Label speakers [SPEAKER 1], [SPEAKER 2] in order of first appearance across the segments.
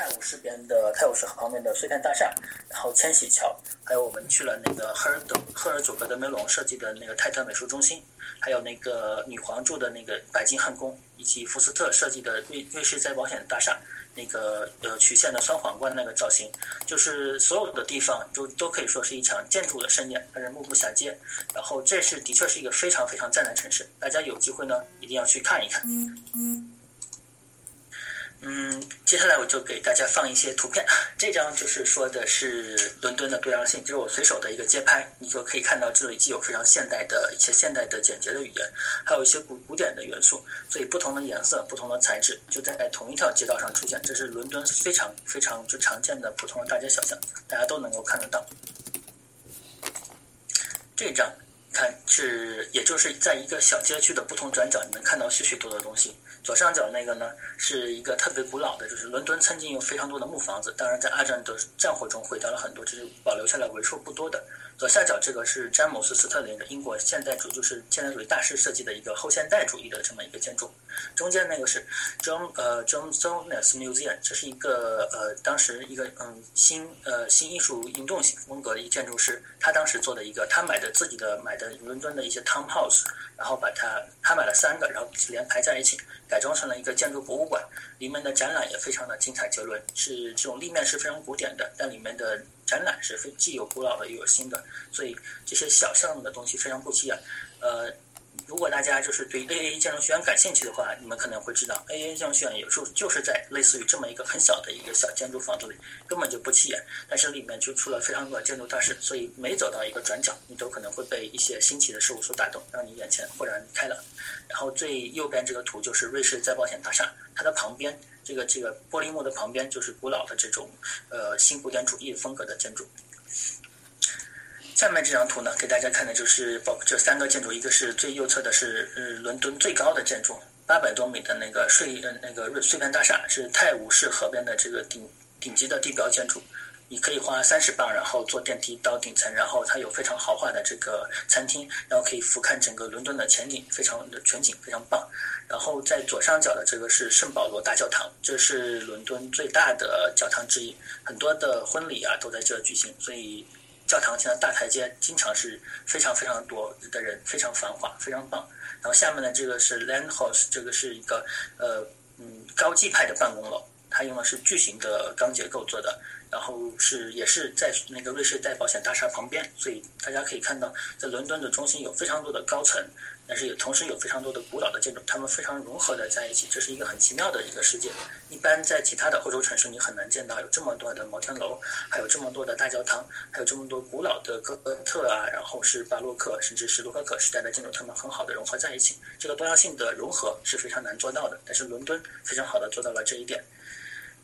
[SPEAKER 1] 泰晤士边的泰晤士河旁边的碎片大厦，然后千禧桥，还有我们去了那个赫尔德赫尔佐格德梅隆设计的那个泰特美术中心，还有那个女皇住的那个白金汉宫，以及福斯特设计的瑞瑞士再保险大厦。那个呃曲线的双皇冠那个造型，就是所有的地方就都可以说是一场建筑的盛宴，让人目不暇接。然后这是的确是一个非常非常赞的城市，大家有机会呢一定要去看一看。嗯，嗯接下来我就给大家放一些图片。这张就是说的是伦敦的多样性，就是我随手的一个街拍，你就可以看到这里既有非常现代的一些现代的简洁的语言，还有一些古古典的元素，所以不同的颜色、不同的材质就在同一条街道上出现。这是伦敦非常非常就常见的普通的大街小巷，大家都能够看得到。这张看是，也就是在一个小街区的不同转角，你能看到许许多多的东西。左上角那个呢，是一个特别古老的，就是伦敦曾经有非常多的木房子，当然在二战的战火中毁掉了很多，只是保留下来为数不多的。左下角这个是詹姆斯·斯特林的英国现代主，就是现代主义大师设计的一个后现代主义的这么一个建筑。中间那个是 John 呃 John Soanes Museum，这是一个呃当时一个嗯新呃新艺术运动型风格的一建筑师，他当时做的一个，他买的自己的买的伦敦的一些 townhouse，然后把它他买了三个，然后连排在一起，改装成了一个建筑博物馆，里面的展览也非常的精彩绝伦，是这种立面是非常古典的，但里面的。展览是非既有古老的又有新的，所以这些小项目的东西非常不起眼。呃，如果大家就是对 A A 建筑学院感兴趣的话，你们可能会知道 A A 建筑学院有时候就是在类似于这么一个很小的一个小建筑房子里，根本就不起眼，但是里面就出了非常多的建筑大师，所以每走到一个转角，你都可能会被一些新奇的事物所打动，让你眼前豁然开朗。然后最右边这个图就是瑞士再保险大厦，它的旁边。这个这个玻璃幕的旁边就是古老的这种呃新古典主义风格的建筑。下面这张图呢，给大家看的就是包括这三个建筑，一个是最右侧的是呃伦敦最高的建筑，八百多米的那个睡呃那个瑞穗片大厦，是泰晤士河边的这个顶顶级的地标建筑。你可以花三十磅，然后坐电梯到顶层，然后它有非常豪华的这个餐厅，然后可以俯瞰整个伦敦的前景，非常的全景非常棒。然后在左上角的这个是圣保罗大教堂，这是伦敦最大的教堂之一，很多的婚礼啊都在这举行，所以教堂前的大台阶经常是非常非常多的人，非常繁华，非常棒。然后下面呢这个是 Land House，这个是一个呃嗯高级派的办公楼，它用的是巨型的钢结构做的。然后是也是在那个瑞士再保险大厦旁边，所以大家可以看到，在伦敦的中心有非常多的高层，但是也同时有非常多的古老的建筑，它们非常融合的在一起，这是一个很奇妙的一个世界。一般在其他的欧洲城市，你很难见到有这么多的摩天楼，还有这么多的大教堂，还有这么多古老的哥哥特啊，然后是巴洛克甚至是洛可可时代的建筑，它们很好的融合在一起。这个多样性的融合是非常难做到的，但是伦敦非常好的做到了这一点。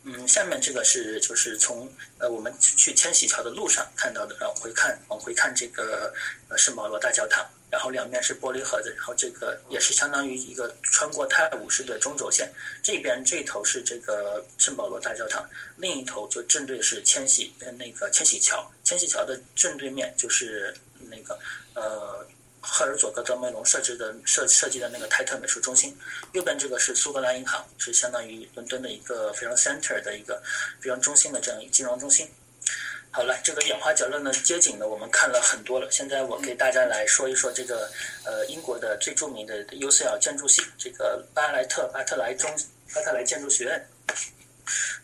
[SPEAKER 1] 嗯，下面这个是就是从呃我们去千禧桥的路上看到的，往回看往回看这个呃圣保罗大教堂，然后两边是玻璃盒子，然后这个也是相当于一个穿过泰晤士的中轴线，这边这头是这个圣保罗大教堂，另一头就正对是千禧呃那个千禧桥，千禧桥的正对面就是那个呃。赫尔佐格德梅隆设置的设设计的那个泰特美术中心，右边这个是苏格兰银行，是相当于伦敦的一个非常 center 的一个非常中心的这样一个金融中心。好了，这个眼花缭乱的街景呢，我们看了很多了。现在我给大家来说一说这个呃英国的最著名的 UCL 建筑系，这个巴莱特巴特莱中巴特莱建筑学院。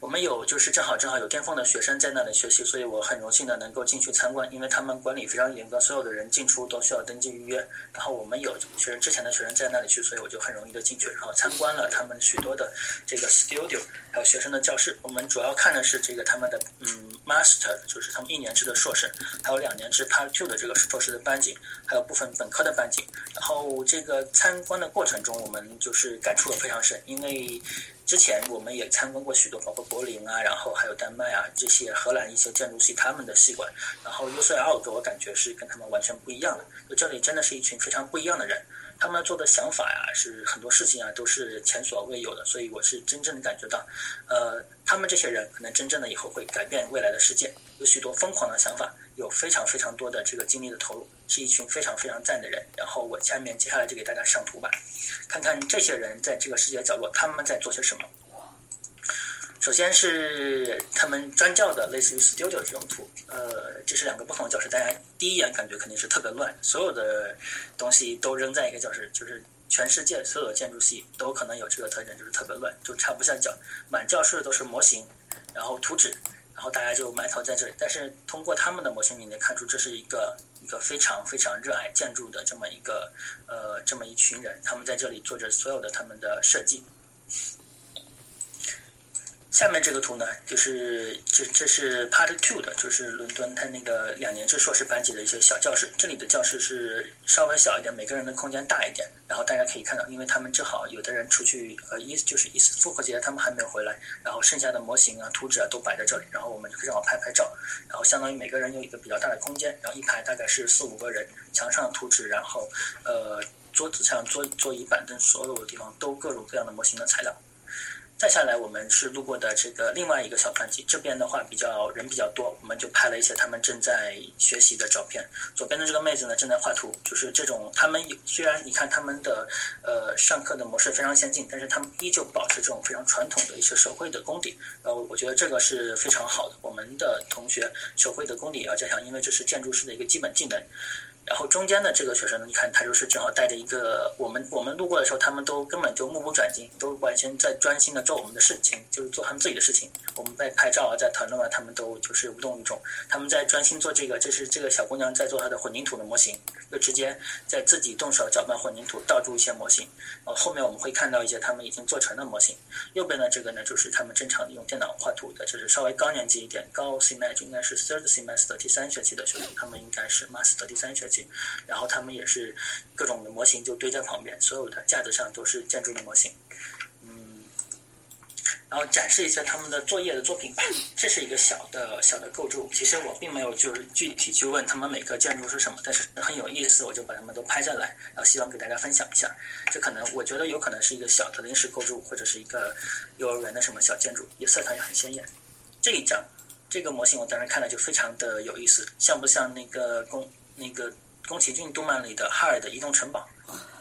[SPEAKER 1] 我们有就是正好正好有巅峰的学生在那里学习，所以我很荣幸的能够进去参观，因为他们管理非常严格，所有的人进出都需要登记预约。然后我们有学生之前的学生在那里去，所以我就很容易的进去，然后参观了他们许多的这个 studio，还有学生的教室。我们主要看的是这个他们的嗯 master，就是他们一年制的硕士，还有两年制 part two 的这个硕士的班级，还有部分本科的班级。然后这个参观的过程中，我们就是感触非常深，因为。之前我们也参观过许多，包括柏林啊，然后还有丹麦啊这些荷兰一些建筑系他们的系馆，然后 UCL 给我感觉是跟他们完全不一样的。就这里真的是一群非常不一样的人，他们做的想法呀，是很多事情啊都是前所未有的，所以我是真正的感觉到，呃，他们这些人可能真正的以后会改变未来的世界，有许多疯狂的想法，有非常非常多的这个精力的投入，是一群非常非常赞的人。然后我下面接下来就给大家上图吧。看看这些人在这个世界角落他们在做些什么。首先是他们专教的类似于 studio 这种图，呃，这是两个不同的教室，大家第一眼感觉肯定是特别乱，所有的东西都扔在一个教室，就是全世界所有的建筑系都可能有这个特征，就是特别乱，就插不下脚，满教室都是模型，然后图纸，然后大家就埋头在这里。但是通过他们的模型，你能看出这是一个一个非常非常热爱建筑的这么一个呃这么一群人，他们在这里做着所有的他们的设计。下面这个图呢，就是这这是 Part Two 的，就是伦敦它那个两年制硕士班级的一些小教室。这里的教室是稍微小一点，每个人的空间大一点。然后大家可以看到，因为他们正好有的人出去呃一就是一次复活节，他们还没有回来，然后剩下的模型啊、图纸啊都摆在这里，然后我们就可以正好拍拍照。然后相当于每个人有一个比较大的空间，然后一排大概是四五个人，墙上的图纸，然后呃桌子上桌桌椅板凳所有的地方都各种各样的模型的材料。再下来，我们是路过的这个另外一个小团体，这边的话比较人比较多，我们就拍了一些他们正在学习的照片。左边的这个妹子呢，正在画图，就是这种他们虽然你看他们的呃上课的模式非常先进，但是他们依旧保持这种非常传统的一些手绘的功底。呃，我觉得这个是非常好的。我们的同学手绘的功底也要加强，因为这是建筑师的一个基本技能。然后中间的这个学生呢，你看他就是正好带着一个我们我们路过的时候，他们都根本就目不转睛，都完全在专心的做我们的事情，就是做他们自己的事情。我们在拍照啊，在谈论啊，他们都就是无动于衷。他们在专心做这个，这是这个小姑娘在做她的混凝土的模型，就直接在自己动手搅拌混凝土，倒出一些模型。然后后面我们会看到一些他们已经做成的模型。右边的这个呢，就是他们正常用电脑画图的，就是稍微高年级一点，高 semester 应该是 third semester 第三学期的学生，他们应该是 master 第三学期期。然后他们也是各种的模型就堆在旁边，所有的架子上都是建筑的模型，嗯，然后展示一下他们的作业的作品吧。这是一个小的小的构筑，其实我并没有就是具体去问他们每个建筑是什么，但是很有意思，我就把他们都拍下来，然后希望给大家分享一下。这可能我觉得有可能是一个小的临时构筑，或者是一个幼儿园的什么小建筑，也色彩也很鲜艳。这一张这个模型我当时看了就非常的有意思，像不像那个公那个？宫崎骏动漫里的哈尔的移动城堡，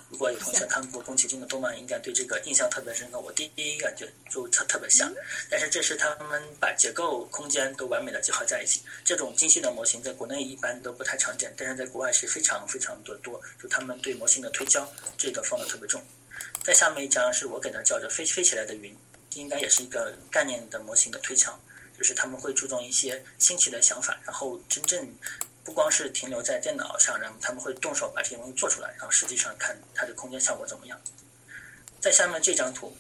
[SPEAKER 1] 如果有同学看过宫崎骏的动漫，应该对这个印象特别深刻。我第一感觉就特特别像，但是这是他们把结构、空间都完美的结合在一起。这种精细的模型在国内一般都不太常见，但是在国外是非常非常的多。就他们对模型的推敲，这个放的特别重。在下面一张是我给它叫着飞飞起来的云，应该也是一个概念的模型的推敲，就是他们会注重一些新奇的想法，然后真正。不光是停留在电脑上，然后他们会动手把这些东西做出来，然后实际上看它的空间效果怎么样。在下面这张图，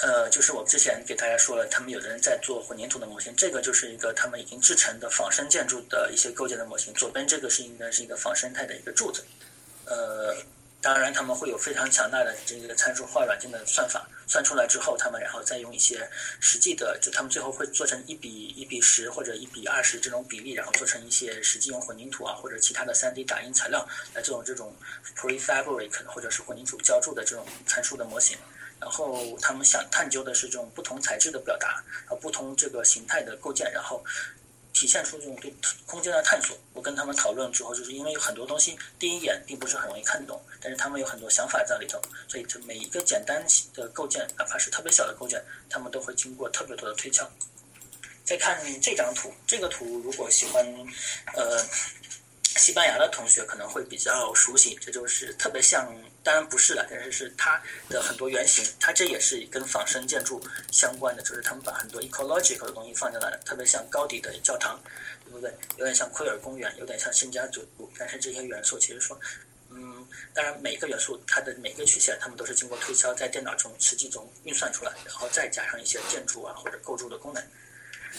[SPEAKER 1] 呃，就是我之前给大家说了，他们有的人在做混凝土的模型，这个就是一个他们已经制成的仿生建筑的一些构件的模型。左边这个是应该是一个仿生态的一个柱子，呃。当然，他们会有非常强大的这个参数化软件的算法，算出来之后，他们然后再用一些实际的，就他们最后会做成一比一比十或者一比二十这种比例，然后做成一些实际用混凝土啊或者其他的 3D 打印材料来做这种 prefabric 或者是混凝土浇筑的这种参数的模型。然后他们想探究的是这种不同材质的表达，然后不同这个形态的构建，然后。体现出这种对空间的探索。我跟他们讨论之后，就是因为有很多东西第一眼并不是很容易看懂，但是他们有很多想法在里头，所以这每一个简单的构件，哪怕是特别小的构件，他们都会经过特别多的推敲。再看这张图，这个图如果喜欢，呃。西班牙的同学可能会比较熟悉，这就是特别像，当然不是了，但是是它的很多原型，它这也是跟仿生建筑相关的，就是他们把很多 ecological 的东西放进来了，特别像高底的教堂，对不对？有点像奎尔公园，有点像新家族，但是这些元素其实说，嗯，当然每个元素它的每个曲线，它们都是经过推敲，在电脑中实际中运算出来，然后再加上一些建筑啊或者构筑的功能。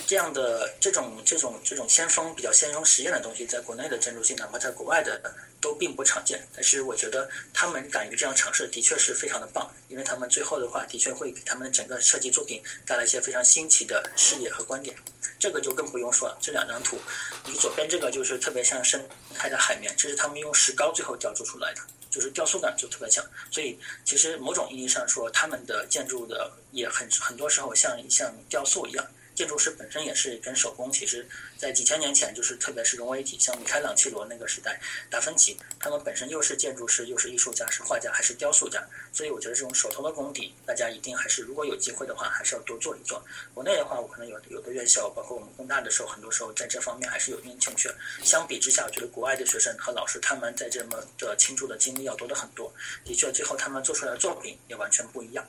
[SPEAKER 1] 这样的这种这种这种先锋比较先锋实验的东西，在国内的建筑系，哪怕在国外的都并不常见。但是我觉得他们敢于这样尝试，的确是非常的棒，因为他们最后的话，的确会给他们整个设计作品带来一些非常新奇的视野和观点。这个就更不用说了。这两张图，你左边这个就是特别像生态的海绵，这是他们用石膏最后雕琢出来的，就是雕塑感就特别强。所以其实某种意义上说，他们的建筑的也很很多时候像像雕塑一样。建筑师本身也是跟手工，其实在几千年前，就是特别是融为一体，像米开朗基罗那个时代，达芬奇，他们本身又是建筑师，又是艺术家，是画家还是雕塑家，所以我觉得这种手头的功底，大家一定还是如果有机会的话，还是要多做一做。国内的话，我可能有有的院校，包括我们工大的时候，很多时候在这方面还是有一定欠缺。相比之下，我觉得国外的学生和老师他们在这么的倾注的精力要多的很多。的确，最后他们做出来的作品也完全不一样。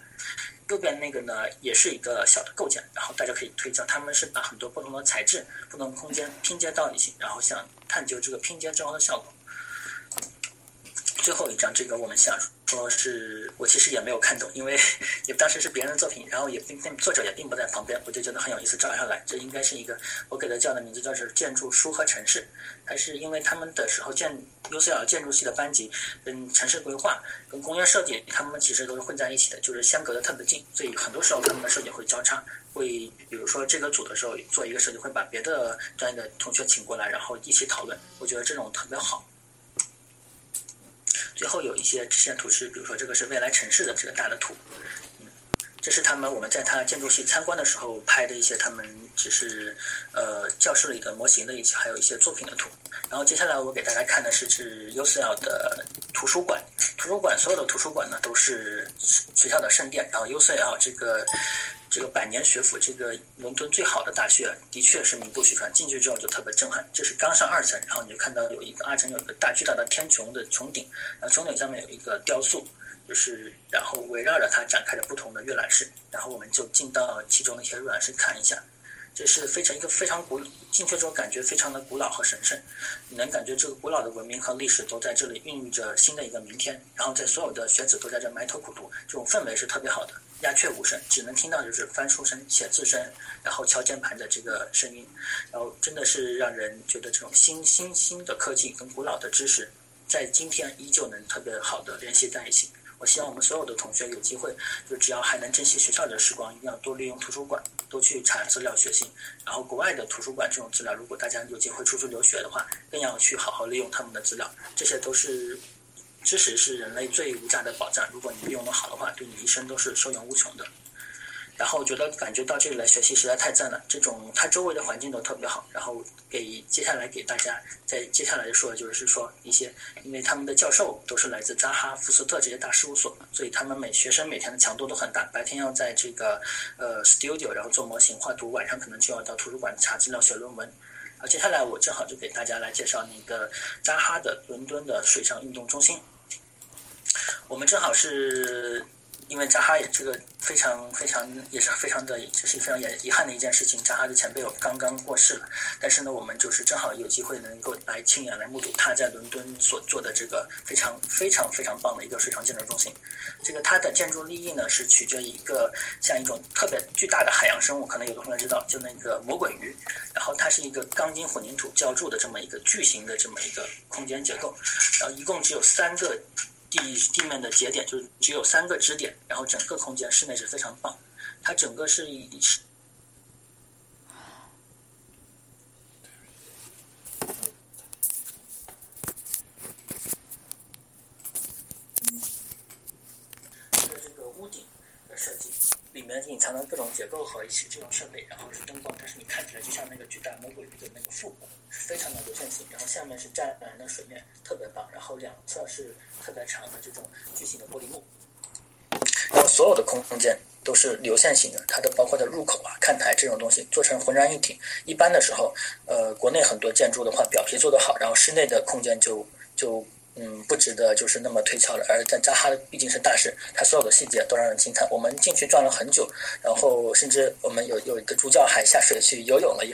[SPEAKER 1] 右边那个呢，也是一个小的构件，然后大家可以推敲，他们是把很多不同的材质、不同空间拼接到一起，然后想探究这个拼接之后的效果。最后一张，这个我们想说是我其实也没有看懂，因为 也当时是别人的作品，然后也并并作者也并不在旁边，我就觉得很有意思，照下来。这应该是一个我给它叫的名字叫是建筑书和城市，还是因为他们的时候建 UCL 建筑系的班级跟城市规划跟工业设计，他们其实都是混在一起的，就是相隔的特别近，所以很多时候他们的设计会交叉，会比如说这个组的时候做一个设计，会把别的专业的同学请过来，然后一起讨论。我觉得这种特别好。最后有一些直线图是，比如说这个是未来城市的这个大的图，嗯，这是他们我们在他建筑系参观的时候拍的一些他们只是呃教室里的模型的一些，还有一些作品的图。然后接下来我给大家看的是是 UCL 的图书馆，图书馆所有的图书馆呢都是学校的圣殿，然后 UCL 这个。这个百年学府，这个伦敦最好的大学，的确是名不虚传。进去之后就特别震撼。这是刚上二层，然后你就看到有一个二层有一个大巨大的天穹的穹顶，然后穹顶上面有一个雕塑，就是然后围绕着它展开着不同的阅览室。然后我们就进到其中的一些阅览室看一下。这是非常一个非常古，进去之后感觉非常的古老和神圣。你能感觉这个古老的文明和历史都在这里孕育着新的一个明天。然后在所有的学子都在这埋头苦读，这种氛围是特别好的。鸦雀无声，只能听到就是翻书声、写字声，然后敲键盘的这个声音，然后真的是让人觉得这种新新新的科技跟古老的知识，在今天依旧能特别好的联系在一起。我希望我们所有的同学有机会，就只要还能珍惜学校的时光，一定要多利用图书馆，多去查资料学习。然后国外的图书馆这种资料，如果大家有机会出去留学的话，更要去好好利用他们的资料。这些都是。知识是人类最无价的宝藏，如果你利用的好的话，对你一生都是受用无穷的。然后觉得感觉到这里来学习实在太赞了，这种它周围的环境都特别好。然后给接下来给大家在接下来说的，就是说一些，因为他们的教授都是来自扎哈、福斯特这些大事务所，所以他们每学生每天的强度都很大，白天要在这个呃 studio 然后做模型画图，晚上可能就要到图书馆查资料写论文。啊，接下来我正好就给大家来介绍那个扎哈的伦敦的水上运动中心。我们正好是因为扎哈也这个非常非常也是非常的，这是非常遗遗憾的一件事情。扎哈的前辈刚刚过世了，但是呢，我们就是正好有机会能够来亲眼来目睹他在伦敦所做的这个非常非常非常棒的一个水上建筑中心。这个它的建筑立意呢是取决于一个像一种特别巨大的海洋生物，可能有的同学知道，就那个魔鬼鱼。然后它是一个钢筋混凝土浇筑的这么一个巨型的这么一个空间结构，然后一共只有三个。地地面的节点就是只有三个支点，然后整个空间室内是非常棒。它整个是以是这个屋顶的设计，里面隐藏的各种结构和一些这种设备，然后是灯光，但是你看起来就像那个巨大魔鬼鱼的那个腹部。非常的流线型，然后下面是湛蓝的水面，特别棒。然后两侧是特别长的这种巨型的玻璃幕，然后所有的空间都是流线型的，它的包括的入口啊、看台这种东西做成浑然一体。一般的时候，呃，国内很多建筑的话，表皮做得好，然后室内的空间就就嗯不值得就是那么推敲了。而在扎哈毕竟是大师，他所有的细节都让人惊叹。我们进去转了很久，然后甚至我们有有一个助教还下水去游泳了一。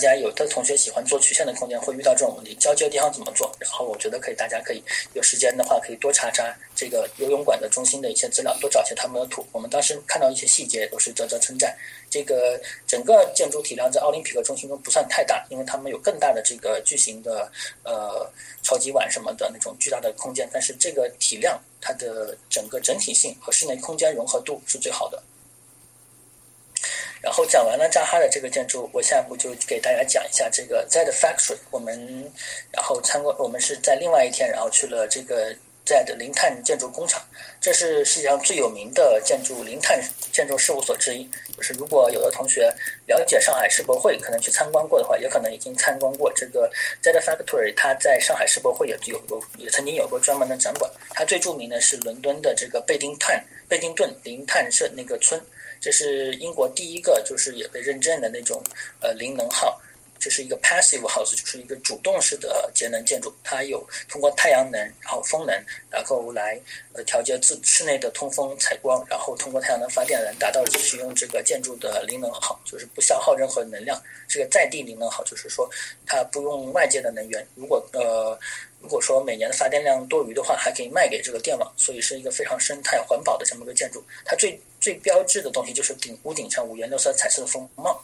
[SPEAKER 1] 大家有的同学喜欢做曲线的空间，会遇到这种问题，交接的地方怎么做？然后我觉得可以，大家可以有时间的话，可以多查查这个游泳馆的中心的一些资料，多找些他们的图。我们当时看到一些细节，都是啧啧称赞。这个整个建筑体量在奥林匹克中心中不算太大，因为他们有更大的这个巨型的呃超级碗什么的那种巨大的空间，但是这个体量，它的整个整体性和室内空间融合度是最好的。然后讲完了扎哈的这个建筑，我下一步就给大家讲一下这个 Z Factory。我们然后参观，我们是在另外一天，然后去了这个 Z 零碳建筑工厂。这是世界上最有名的建筑零碳建筑事务所之一。就是如果有的同学了解上海世博会，可能去参观过的话，也可能已经参观过这个 Z Factory。它在上海世博会也有过，也曾经有过专门的展馆。它最著名的是伦敦的这个贝丁碳贝丁顿零碳社那个村。这是英国第一个，就是也被认证的那种呃零能耗，这是一个 passive house，就是一个主动式的节能建筑。它有通过太阳能，然后风能，然后来呃调节自室内的通风采光，然后通过太阳能发电来达到使用这个建筑的零能耗，就是不消耗任何能量。这个在地零能耗，就是说它不用外界的能源。如果呃如果说每年的发电量多余的话，还可以卖给这个电网，所以是一个非常生态环保的这么个建筑。它最最标志的东西就是顶屋顶上五颜六色彩色的风帽。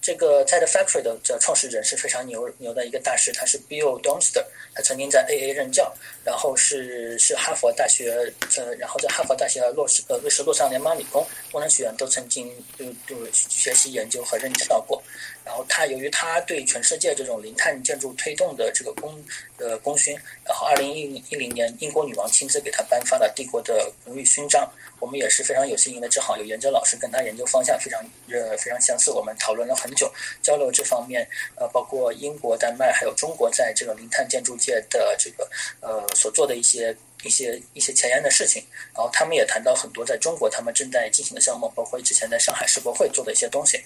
[SPEAKER 1] 这个 TED Factory 的这创始人是非常牛牛的一个大师，他是 Bill Donster，他曾经在 AA 任教，然后是是哈佛大学呃，然后在哈佛大学洛斯呃瑞士洛桑联邦理工工程学院都曾经就就学习研究和任教过。然后他由于他对全世界这种零碳建筑推动的这个功呃功勋，然后二零一一零年英国女王亲自给他颁发了帝国的荣誉勋章。我们也是非常有幸运的，正好有研究老师跟他研究方向非常呃非常相似，我们讨论了很久，交流这方面呃包括英国、丹麦还有中国在这个零碳建筑界的这个呃所做的一些一些一些前沿的事情。然后他们也谈到很多在中国他们正在进行的项目，包括之前在上海世博会做的一些东西。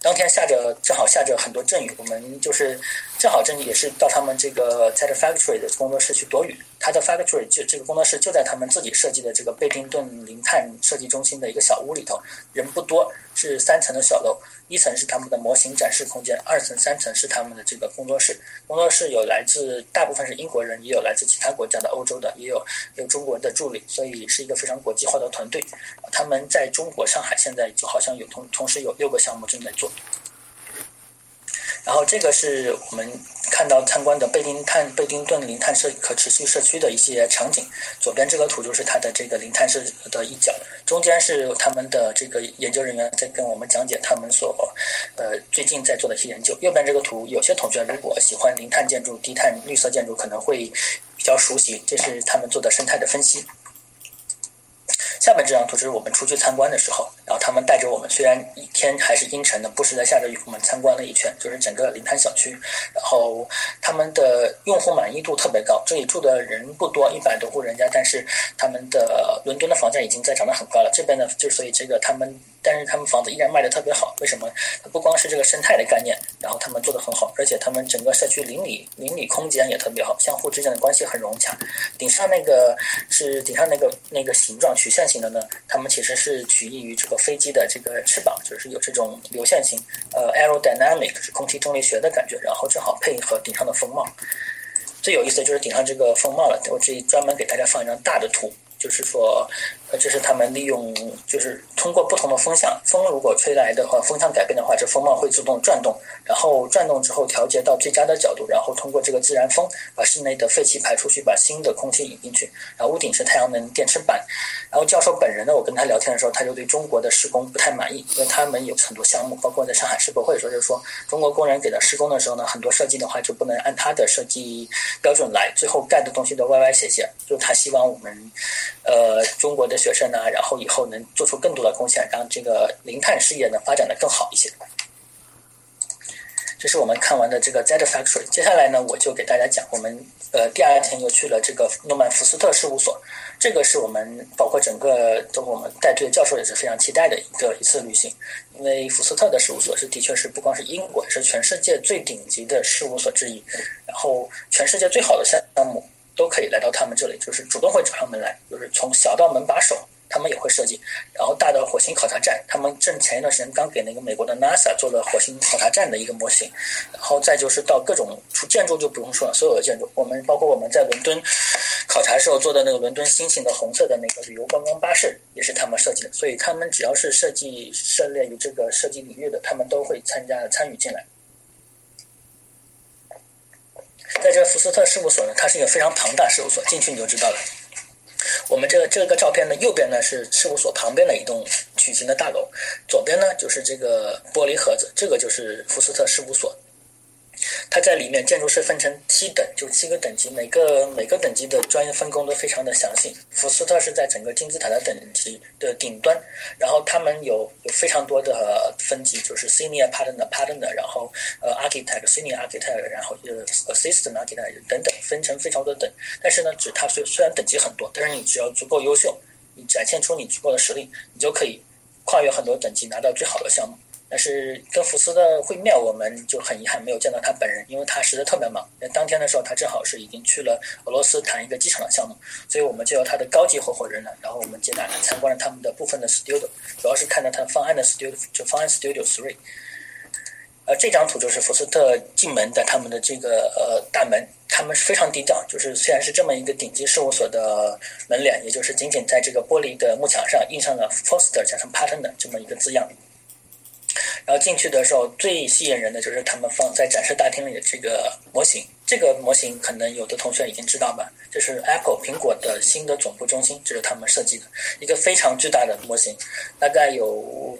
[SPEAKER 1] 当天下着，正好下着很多阵雨，我们就是正好正也是到他们这个在这 factory 的工作室去躲雨。他的 factory 就这个工作室就在他们自己设计的这个贝丁顿零碳设计中心的一个小屋里头，人不多，是三层的小楼，一层是他们的模型展示空间，二层、三层是他们的这个工作室。工作室有来自大部分是英国人，也有来自其他国家的欧洲的，也有有中国的助理，所以是一个非常国际化的团队。他们在中国上海现在就好像有同同时有六个项目正在做。然后这个是我们看到参观的贝丁碳贝丁顿零碳社可持续社区的一些场景。左边这个图就是它的这个零碳社的一角，中间是他们的这个研究人员在跟我们讲解他们所呃最近在做的一些研究。右边这个图，有些同学如果喜欢零碳建筑、低碳绿色建筑，可能会比较熟悉，这是他们做的生态的分析。下面这张图就是我们出去参观的时候，然后他们带着我们，虽然一天还是阴沉的，不时在下着雨，我们参观了一圈，就是整个临滩小区。然后他们的用户满意度特别高，这里住的人不多，一百多户人家，但是他们的伦敦的房价已经在涨得很高了。这边呢，就所以这个他们。但是他们房子依然卖的特别好，为什么？不光是这个生态的概念，然后他们做的很好，而且他们整个社区邻里邻里空间也特别好，相互之间的关系很融洽。顶上那个是顶上那个那个形状曲线型的呢，他们其实是取意于这个飞机的这个翅膀，就是有这种流线型，呃，aerodynamic 是空气动力学的感觉，然后正好配合顶上的风貌。最有意思的就是顶上这个风貌了，我这里专门给大家放一张大的图。就是说，这是他们利用，就是通过不同的风向，风如果吹来的话，风向改变的话，这风帽会自动转动，然后转动之后调节到最佳的角度，然后通过这个自然风把室内的废气排出去，把新的空气引进去。然后屋顶是太阳能电池板。然后教授本人呢，我跟他聊天的时候，他就对中国的施工不太满意，因为他们有很多项目，包括在上海世博会的时候，就是说中国工人给他施工的时候呢，很多设计的话就不能按他的设计标准来，最后盖的东西都歪歪斜斜。就他希望我们。呃，中国的学生呢，然后以后能做出更多的贡献，让这个零碳事业呢发展的更好一些。这是我们看完的这个 Z Factory。接下来呢，我就给大家讲，我们呃第二天又去了这个诺曼福斯特事务所。这个是我们包括整个都我们带队的教授也是非常期待的一个一次旅行，因为福斯特的事务所是的确是不光是英国，是全世界最顶级的事务所之一，然后全世界最好的项目。都可以来到他们这里，就是主动会找上门来，就是从小到门把手，他们也会设计。然后大的火星考察站，他们正前一段时间刚给那个美国的 NASA 做了火星考察站的一个模型。然后再就是到各种建筑就不用说了，所有的建筑，我们包括我们在伦敦考察时候做的那个伦敦新型的红色的那个旅游观光巴士，也是他们设计的。所以他们只要是设计涉猎于这个设计领域的，他们都会参加参与进来。在这福斯特事务所呢，它是一个非常庞大事务所，进去你就知道了。我们这这个照片呢，右边呢是事务所旁边的一栋矩形的大楼，左边呢就是这个玻璃盒子，这个就是福斯特事务所。它在里面建筑是分成七等，就七个等级，每个每个等级的专业分工都非常的详细。福斯特是在整个金字塔的等级的顶端，然后他们有有非常多的分级，就是 senior partner partner，然后呃 architect senior architect，然后呃 assistant architect 等等，分成非常多的等。但是呢，只它虽虽然等级很多，但是你只要足够优秀，你展现出你足够的实力，你就可以跨越很多等级，拿到最好的项目。但是跟福斯的会面，我们就很遗憾没有见到他本人，因为他实在特别忙。当天的时候，他正好是已经去了俄罗斯谈一个机场的项目，所以我们就由他的高级合伙人呢，然后我们接待了参观了他们的部分的 studio，主要是看到他方案的 studio，就方案 studio three。呃，这张图就是福斯特进门的他们的这个呃大门，他们是非常低调，就是虽然是这么一个顶级事务所的门脸，也就是仅仅在这个玻璃的幕墙上印上了 Foster 加上 Partner 这么一个字样。然后进去的时候，最吸引人的就是他们放在展示大厅里的这个模型。这个模型可能有的同学已经知道吧，这是 Apple 苹果的新的总部中心，这是他们设计的一个非常巨大的模型，大概有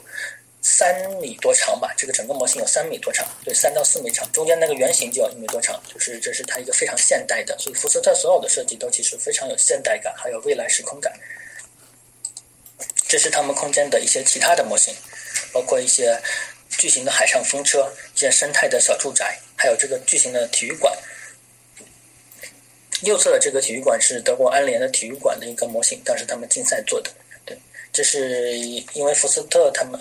[SPEAKER 1] 三米多长吧。这个整个模型有三米多长，对，三到四米长。中间那个圆形就要一米多长，就是这是它一个非常现代的。所以福斯特所有的设计都其实非常有现代感，还有未来时空感。这是他们空间的一些其他的模型，包括一些。巨型的海上风车，一些生态的小住宅，还有这个巨型的体育馆。右侧的这个体育馆是德国安联的体育馆的一个模型，当时他们竞赛做的。对，这是因为福斯特他们。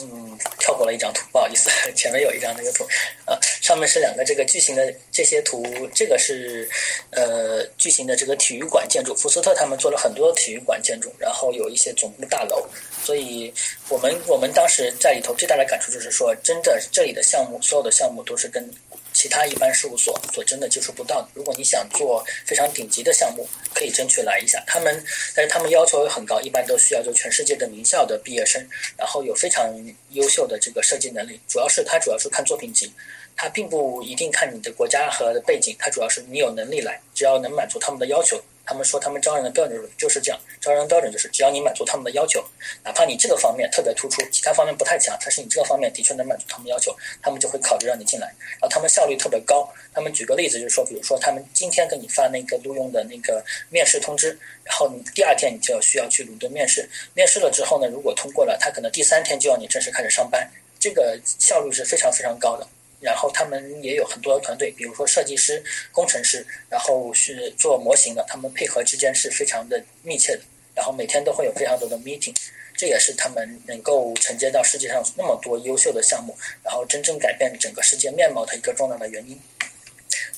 [SPEAKER 1] 嗯，跳过了一张图，不好意思，前面有一张那个图，呃，上面是两个这个巨型的这些图，这个是呃巨型的这个体育馆建筑，福斯特他们做了很多体育馆建筑，然后有一些总部大楼，所以我们我们当时在里头最大的感触就是说，真的这里的项目，所有的项目都是跟。其他一般事务所所真的接触不到。如果你想做非常顶级的项目，可以争取来一下他们。但是他们要求很高，一般都需要就全世界的名校的毕业生，然后有非常优秀的这个设计能力。主要是他主要是看作品集，他并不一定看你的国家和背景，他主要是你有能力来，只要能满足他们的要求。他们说他们招人的标准就是这样，招人标准就是只要你满足他们的要求，哪怕你这个方面特别突出，其他方面不太强，但是你这个方面的确能满足他们要求，他们就会考虑让你进来。然后他们效率特别高。他们举个例子就是说，比如说他们今天给你发那个录用的那个面试通知，然后你第二天你就要需要去伦敦面试，面试了之后呢，如果通过了，他可能第三天就要你正式开始上班，这个效率是非常非常高的。然后他们也有很多团队，比如说设计师、工程师，然后是做模型的，他们配合之间是非常的密切的。然后每天都会有非常多的 meeting，这也是他们能够承接到世界上那么多优秀的项目，然后真正改变整个世界面貌的一个重要的原因。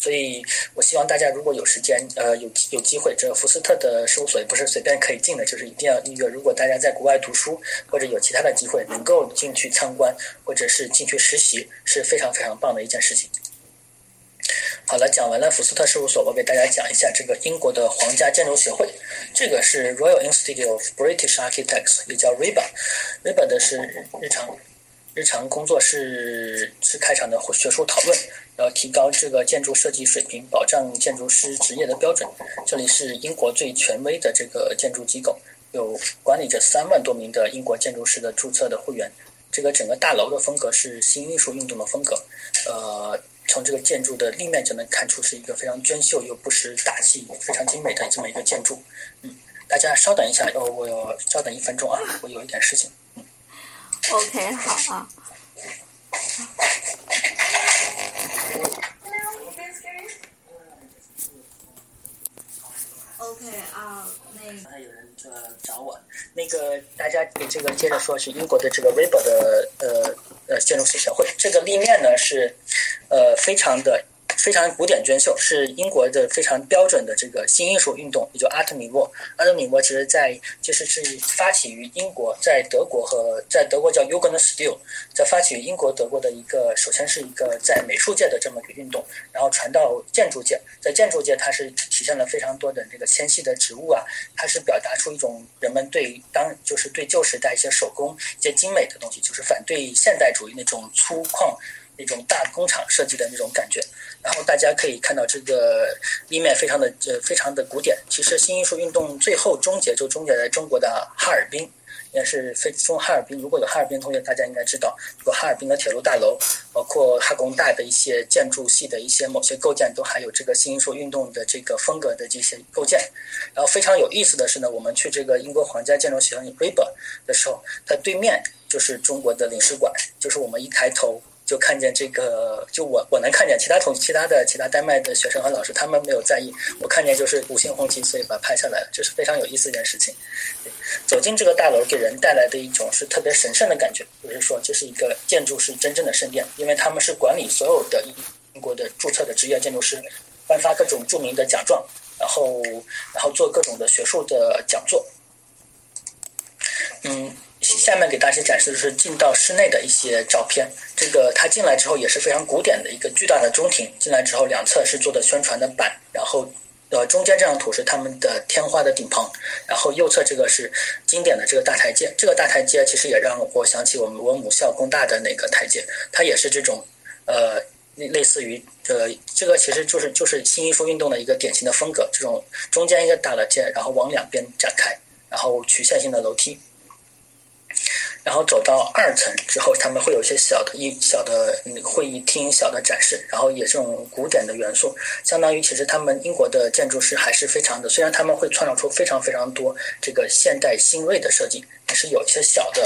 [SPEAKER 1] 所以，我希望大家如果有时间，呃，有有机会，这个福斯特的事务所也不是随便可以进的，就是一定要预约。如果大家在国外读书或者有其他的机会，能够进去参观或者是进去实习，是非常非常棒的一件事情。好了，讲完了福斯特事务所，我给大家讲一下这个英国的皇家建筑协会，这个是 Royal Institute of British Architects，也叫 RIBA，RIBA 的是日常。日常工作是是开场的学术讨论，要提高这个建筑设计水平，保障建筑师职业的标准。这里是英国最权威的这个建筑机构，有管理着三万多名的英国建筑师的注册的会员。这个整个大楼的风格是新艺术运动的风格，呃，从这个建筑的立面就能看出是一个非常娟秀又不失大气、非常精美的这么一个建筑。嗯，大家稍等一下，我我稍等一分钟啊，我有一点事情。
[SPEAKER 2] OK，好啊。OK 啊，那
[SPEAKER 1] 刚才有人呃找我，那个大家这个接着说是英国的这个维伯的呃呃建筑师协会，这个立面呢是呃非常的。非常古典娟秀，是英国的非常标准的这个新艺术运动，也就阿特米沃。阿特米沃其实在就是是发起于英国，在德国和在德国叫 y o g e n s t i l 在发起于英国德国的一个，首先是一个在美术界的这么一个运动，然后传到建筑界，在建筑界它是体现了非常多的这个纤细的植物啊，它是表达出一种人们对当就是对旧时代一些手工一些精美的东西，就是反对现代主义那种粗犷。那种大工厂设计的那种感觉。然后大家可以看到这个立面非常的呃非常的古典。其实新艺术运动最后终结就终结在中国的哈尔滨。也是非中哈尔滨，如果有哈尔滨同学，大家应该知道，有哈尔滨的铁路大楼，包括哈工大的一些建筑系的一些某些构件，都还有这个新艺术运动的这个风格的这些构件。然后非常有意思的是呢，我们去这个英国皇家建筑学院 RIBA 的时候，它对面就是中国的领事馆，就是我们一抬头。就看见这个，就我我能看见，其他同其他的其他丹麦的学生和老师他们没有在意，我看见就是五星红旗，所以把它拍下来了，这是非常有意思一件事情。走进这个大楼，给人带来的一种是特别神圣的感觉，就是说这是一个建筑是真正的圣殿，因为他们是管理所有的英国的注册的职业建筑师，颁发各种著名的奖状，然后然后做各种的学术的讲座，嗯。下面给大家展示的是进到室内的一些照片。这个他进来之后也是非常古典的一个巨大的中庭。进来之后，两侧是做的宣传的板，然后呃中间这张图是他们的天花的顶棚，然后右侧这个是经典的这个大台阶。这个大台阶其实也让我想起我们我母校工大的那个台阶，它也是这种呃类类似于呃这个其实就是就是新艺术运动的一个典型的风格。这种中间一个大的阶，然后往两边展开，然后曲线性的楼梯。然后走到二层之后，他们会有一些小的、一小的会议厅、小的展示，然后也这种古典的元素，相当于其实他们英国的建筑师还是非常的，虽然他们会创造出非常非常多这个现代新锐的设计，也是有一些小的、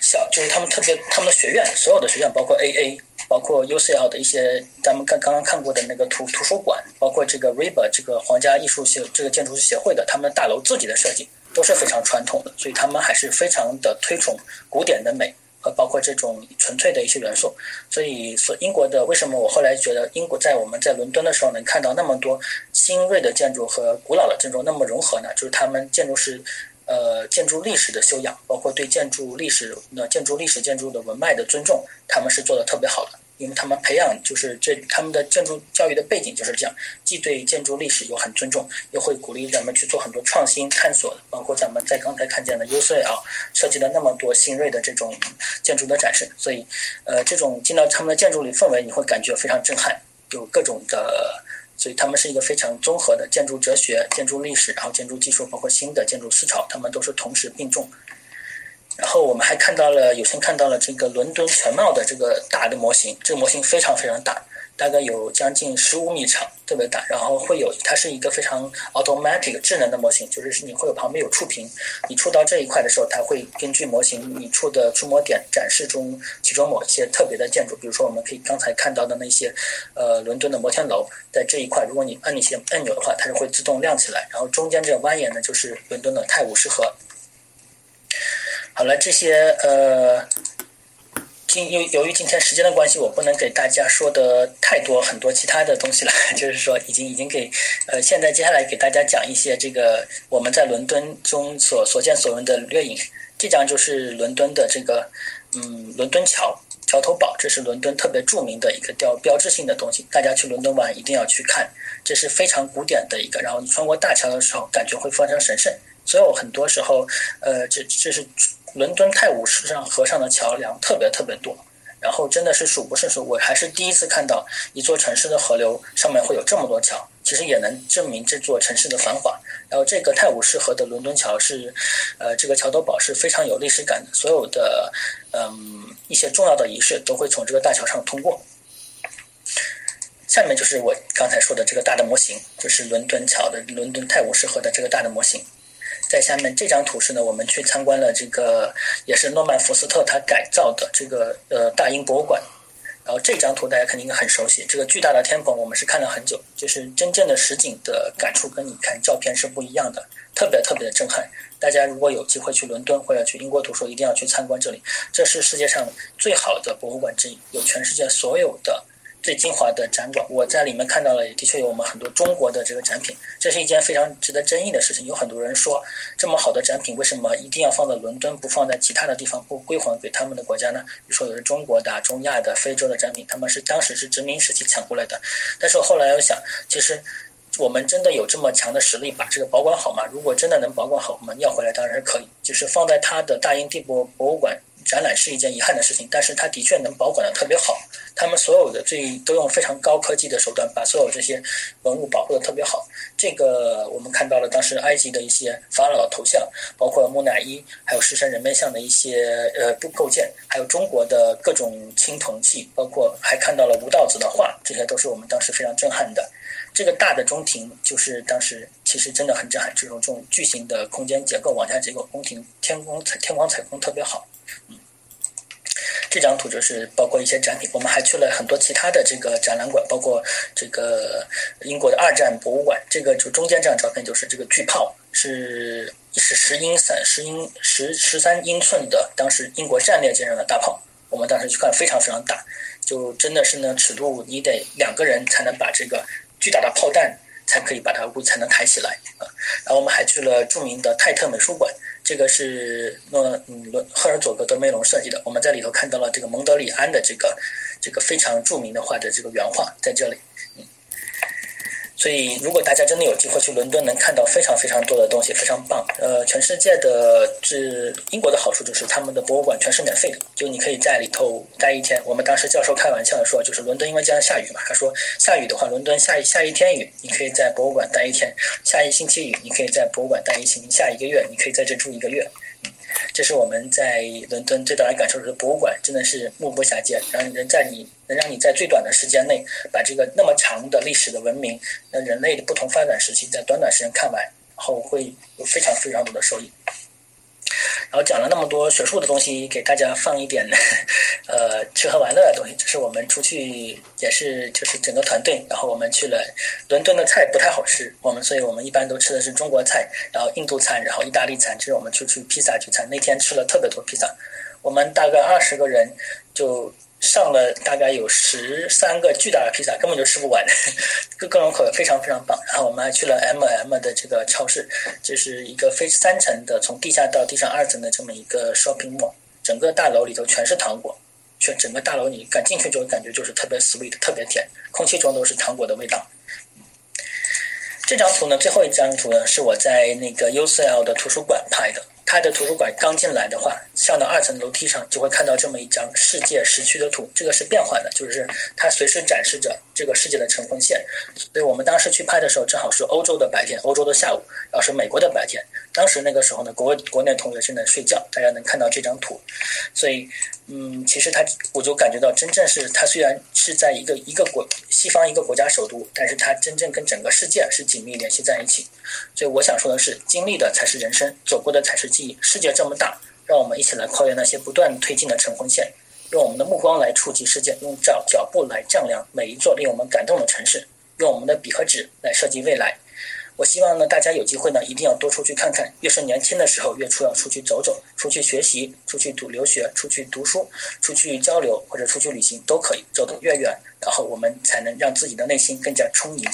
[SPEAKER 1] 小就是他们特别他们的学院，所有的学院包括 AA，包括 UCL 的一些咱们刚刚刚看过的那个图图书馆，包括这个 RIBA 这个皇家艺术协这个建筑师协会的他们大楼自己的设计。都是非常传统的，所以他们还是非常的推崇古典的美和包括这种纯粹的一些元素。所以，所英国的为什么我后来觉得英国在我们在伦敦的时候能看到那么多新锐的建筑和古老的建筑那么融合呢？就是他们建筑师呃建筑历史的修养，包括对建筑历史的建筑历史建筑的文脉的尊重，他们是做的特别好的。因为他们培养就是这他们的建筑教育的背景就是这样，既对建筑历史又很尊重，又会鼓励咱们去做很多创新探索，包括咱们在刚才看见的 U C 啊，设计了那么多新锐的这种建筑的展示，所以呃，这种进到他们的建筑里氛围，你会感觉非常震撼，有各种的，所以他们是一个非常综合的建筑哲学、建筑历史，然后建筑技术，包括新的建筑思潮，他们都是同时并重。然后我们还看到了，有幸看到了这个伦敦全貌的这个大的模型，这个模型非常非常大，大概有将近十五米长，特别大。然后会有，它是一个非常 automatic 智能的模型，就是你会有旁边有触屏，你触到这一块的时候，它会根据模型你触的触摸点展示中其中某一些特别的建筑，比如说我们可以刚才看到的那些，呃，伦敦的摩天楼，在这一块，如果你按一些按钮的话，它就会自动亮起来。然后中间这个蜿蜒呢，就是伦敦的泰晤士河。好了，这些呃，今由由于今天时间的关系，我不能给大家说的太多很多其他的东西了。就是说，已经已经给呃，现在接下来给大家讲一些这个我们在伦敦中所所见所闻的掠影。这张就是伦敦的这个嗯，伦敦桥桥头堡，这是伦敦特别著名的一个标标志性的东西。大家去伦敦玩一定要去看，这是非常古典的一个。然后你穿过大桥的时候，感觉会非常神圣。所以我很多时候，呃，这这是。伦敦泰晤士上河上的桥梁特别特别多，然后真的是数不胜数。我还是第一次看到一座城市的河流上面会有这么多桥，其实也能证明这座城市的繁华。然后这个泰晤士河的伦敦桥是，呃，这个桥头堡是非常有历史感的，所有的嗯一些重要的仪式都会从这个大桥上通过。下面就是我刚才说的这个大的模型，就是伦敦桥的伦敦泰晤士河的这个大的模型。在下面这张图是呢，我们去参观了这个也是诺曼福斯特他改造的这个呃大英博物馆。然后这张图大家肯定很熟悉，这个巨大的天棚我们是看了很久，就是真正的实景的感触跟你看照片是不一样的，特别特别的震撼。大家如果有机会去伦敦或者去英国读书，一定要去参观这里，这是世界上最好的博物馆之一，有全世界所有的。最精华的展馆，我在里面看到了，也的确有我们很多中国的这个展品。这是一件非常值得争议的事情。有很多人说，这么好的展品为什么一定要放在伦敦，不放在其他的地方，不归还给他们的国家呢？比如说，有的中国的、中亚的、非洲的展品，他们是当时是殖民时期抢过来的。但是我后来又想，其实我们真的有这么强的实力把这个保管好吗？如果真的能保管好，我们要回来当然是可以。就是放在他的大英帝国博物馆。展览是一件遗憾的事情，但是它的确能保管的特别好。他们所有的最都用非常高科技的手段把所有这些文物保护的特别好。这个我们看到了当时埃及的一些法老头像，包括木乃伊，还有狮身人面像的一些呃构构件，还有中国的各种青铜器，包括还看到了吴道子的画，这些都是我们当时非常震撼的。这个大的中庭就是当时其实真的很震撼，这种这种巨型的空间结构、网架结构，宫廷天空采天光采光特别好。嗯，这张图就是包括一些展品，我们还去了很多其他的这个展览馆，包括这个英国的二战博物馆。这个就中间这张照片就是这个巨炮，是是十英三十英十十三英寸的，当时英国战列舰上的大炮。我们当时去看，非常非常大，就真的是呢尺度，你得两个人才能把这个。巨大的炮弹才可以把它才能抬起来啊！然后我们还去了著名的泰特美术馆，这个是诺嗯赫尔佐格德梅隆设计的。我们在里头看到了这个蒙德里安的这个这个非常著名的画的这个原画在这里。所以，如果大家真的有机会去伦敦，能看到非常非常多的东西，非常棒。呃，全世界的这英国的好处就是他们的博物馆全是免费的，就你可以在里头待一天。我们当时教授开玩笑说，就是伦敦因为经常下雨嘛，他说下雨的话，伦敦下一下一天雨，你可以在博物馆待一天；下一星期雨，你可以在博物馆待一星期；下一个月，你可以在这住一个月。这是我们在伦敦最大的感受，是博物馆真的是目不暇接，让人在你能让你在最短的时间内把这个那么长的历史的文明、那人类的不同发展时期，在短短时间看完，后会有非常非常多的收益。然后讲了那么多学术的东西，给大家放一点，呃，吃喝玩乐的东西。就是我们出去也是就是整个团队，然后我们去了伦敦的菜不太好吃，我们所以我们一般都吃的是中国菜，然后印度餐，然后意大利餐。这是我们出去披萨聚餐，那天吃了特别多披萨，我们大概二十个人就。上了大概有十三个巨大的披萨，根本就吃不完，各各种口味非常非常棒。然后我们还去了 M M 的这个超市，这是一个非三层的，从地下到地上二层的这么一个 shopping mall，整个大楼里头全是糖果，全整个大楼你敢进去就感觉就是特别 sweet，特别甜，空气中都是糖果的味道。这张图呢，最后一张图呢，是我在那个 UCL 的图书馆拍的。他的图书馆刚进来的话，上到二层楼梯上就会看到这么一张世界时区的图。这个是变换的，就是它随时展示着这个世界的晨昏线。所以我们当时去拍的时候，正好是欧洲的白天，欧洲的下午，然后是美国的白天。当时那个时候呢，国国内同学正在睡觉，大家能看到这张图。所以，嗯，其实他，我就感觉到，真正是他虽然是在一个一个国西方一个国家首都，但是他真正跟整个世界是紧密联系在一起。所以我想说的是，经历的才是人生，走过的才是记忆。世界这么大，让我们一起来跨越那些不断推进的晨昏线，用我们的目光来触及世界，用脚脚步来丈量每一座令我们感动的城市，用我们的笔和纸来设计未来。我希望呢，大家有机会呢，一定要多出去看看。越是年轻的时候，越出要出去走走，出去学习，出去读留学，出去读书，出去交流或者出去旅行都可以，走得越远，然后我们才能让自己的内心更加充盈。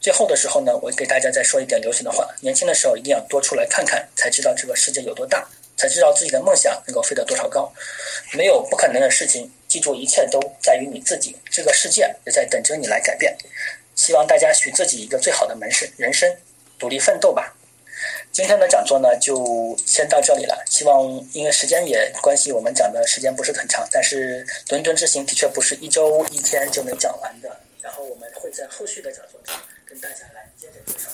[SPEAKER 1] 最后的时候呢，我给大家再说一点流行的话：年轻的时候一定要多出来看看，才知道这个世界有多大，才知道自己的梦想能够飞得多少高。没有不可能的事情，记住一切都在于你自己，这个世界也在等着你来改变。希望大家许自己一个最好的门生人生，努力奋斗吧。今天的讲座呢，就先到这里了。希望因为时间也关系，我们讲的时间不是很长，但是伦敦之行的确不是一周一天就能讲完的。然后我们会在后续的讲座中。跟大家来接着介绍，